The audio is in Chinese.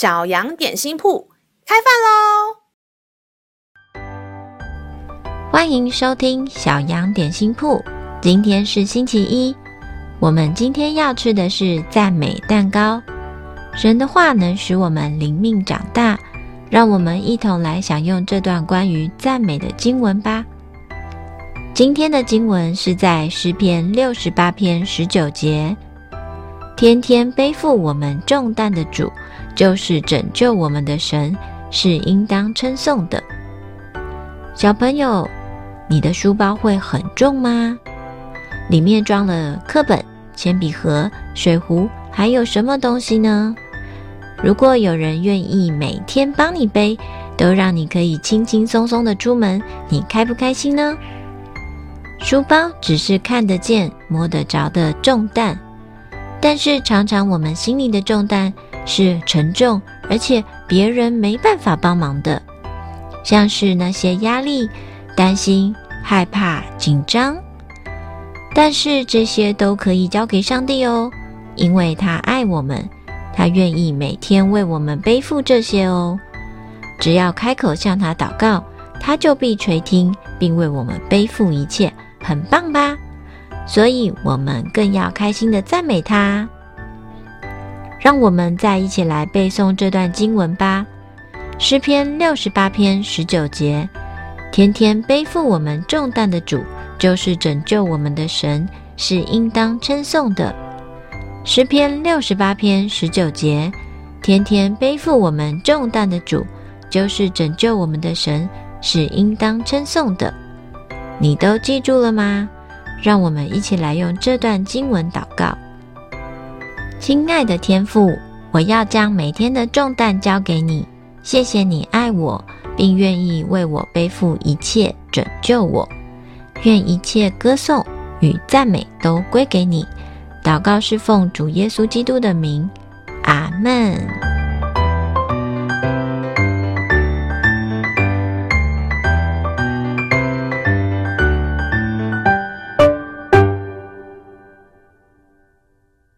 小羊点心铺开饭喽！欢迎收听小羊点心铺。今天是星期一，我们今天要吃的是赞美蛋糕。神的话能使我们灵命长大，让我们一同来享用这段关于赞美的经文吧。今天的经文是在诗篇六十八篇十九节。天天背负我们重担的主，就是拯救我们的神，是应当称颂的。小朋友，你的书包会很重吗？里面装了课本、铅笔盒、水壶，还有什么东西呢？如果有人愿意每天帮你背，都让你可以轻轻松松的出门，你开不开心呢？书包只是看得见、摸得着的重担。但是常常我们心里的重担是沉重，而且别人没办法帮忙的，像是那些压力、担心、害怕、紧张。但是这些都可以交给上帝哦，因为他爱我们，他愿意每天为我们背负这些哦。只要开口向他祷告，他就必垂听，并为我们背负一切，很棒吧？所以，我们更要开心地赞美他。让我们再一起来背诵这段经文吧，《诗篇》六十八篇十九节：天天背负我们重担的主，就是拯救我们的神，是应当称颂的。《诗篇》六十八篇十九节：天天背负我们重担的主，就是拯救我们的神，是应当称颂的。你都记住了吗？让我们一起来用这段经文祷告。亲爱的天父，我要将每天的重担交给你。谢谢你爱我，并愿意为我背负一切，拯救我。愿一切歌颂与赞美都归给你。祷告是奉主耶稣基督的名。阿门。